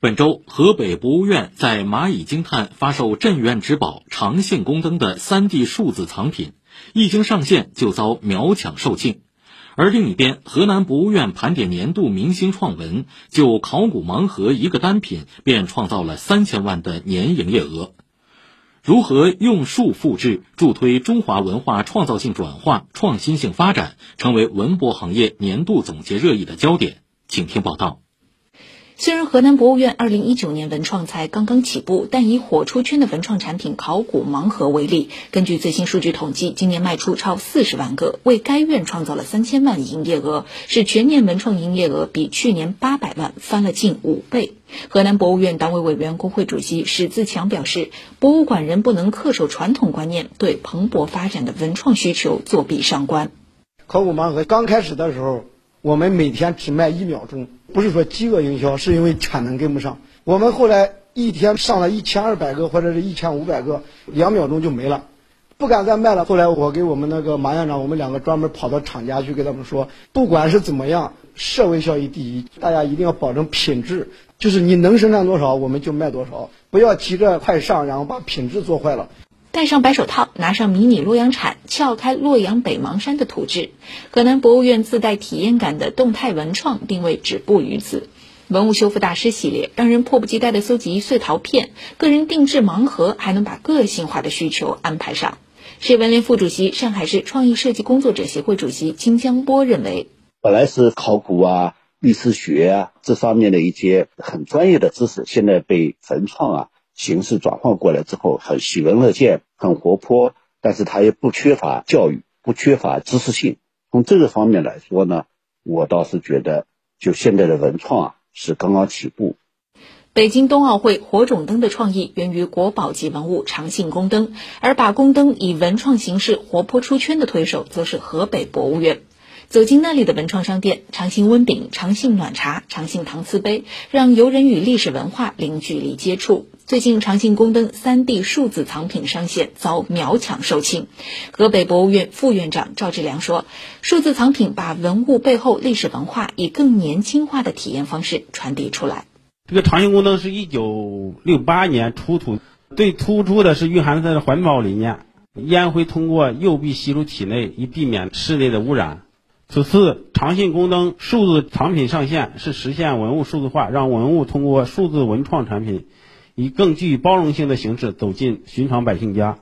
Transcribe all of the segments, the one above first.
本周，河北博物院在蚂蚁金叹发售镇院之宝长信宫灯的 3D 数字藏品，一经上线就遭秒抢售罄。而另一边，河南博物院盘点年度明星创文，就考古盲盒一个单品便创造了三千万的年营业额。如何用数复制，助推中华文化创造性转化、创新性发展，成为文博行业年度总结热议的焦点。请听报道。虽然河南博物院二零一九年文创才刚刚起步，但以火出圈的文创产品考古盲盒为例，根据最新数据统计，今年卖出超四十万个，为该院创造了三千万营业额，使全年文创营业额比去年八百万翻了近五倍。河南博物院党委委员工会主席史自强表示，博物馆人不能恪守传统观念，对蓬勃发展的文创需求作壁上观。考古盲盒刚开始的时候。我们每天只卖一秒钟，不是说饥饿营销，是因为产能跟不上。我们后来一天上了一千二百个或者是一千五百个，两秒钟就没了，不敢再卖了。后来我给我们那个马院长，我们两个专门跑到厂家去给他们说，不管是怎么样，社会效益第一，大家一定要保证品质，就是你能生产多少我们就卖多少，不要急着快上，然后把品质做坏了。戴上白手套，拿上迷你洛阳铲，撬开洛阳北邙山的土质。河南博物院自带体验感的动态文创定位止步于此。文物修复大师系列让人迫不及待地搜集碎陶片，个人定制盲盒还能把个性化的需求安排上。市文联副主席、上海市创意设计工作者协会主席金江波认为，本来是考古啊、历史学啊这方面的一些很专业的知识，现在被文创啊。形式转换过来之后，很喜闻乐见，很活泼，但是它也不缺乏教育，不缺乏知识性。从这个方面来说呢，我倒是觉得，就现在的文创啊，是刚刚起步。北京冬奥会火种灯的创意源于国宝级文物长信宫灯，而把宫灯以文创形式活泼出圈的推手，则是河北博物院。走进那里的文创商店，长信温饼、长信暖茶、长信搪瓷杯，让游人与历史文化零距离接触。最近，长信宫灯 3D 数字藏品上线，遭秒抢售罄。河北博物院副院长赵志良说：“数字藏品把文物背后历史文化以更年轻化的体验方式传递出来。这个长信宫灯是一九六八年出土，最突出的是蕴含它的环保理念，烟灰通过釉壁吸入体内，以避免室内的污染。此次长信宫灯数字藏品上线，是实现文物数字化，让文物通过数字文创产品。”以更具包容性的形式走进寻常百姓家。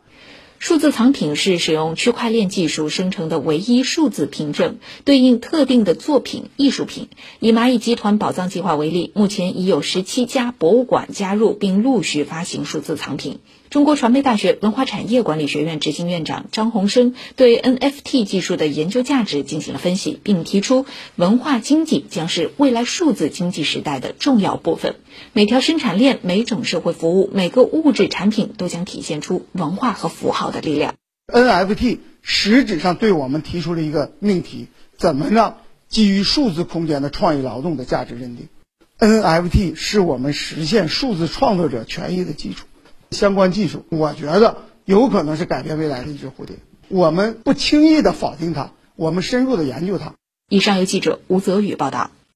数字藏品是使用区块链技术生成的唯一数字凭证，对应特定的作品、艺术品。以蚂蚁集团宝藏计划为例，目前已有十七家博物馆加入，并陆续发行数字藏品。中国传媒大学文化产业管理学院执行院长张宏生对 NFT 技术的研究价值进行了分析，并提出，文化经济将是未来数字经济时代的重要部分。每条生产链、每种社会服务、每个物质产品都将体现出文化和符号。的力量，NFT 实质上对我们提出了一个命题：怎么让基于数字空间的创意劳动的价值认定？NFT 是我们实现数字创作者权益的基础。相关技术，我觉得有可能是改变未来的一只蝴蝶。我们不轻易的否定它，我们深入的研究它。以上由记者吴泽宇报道。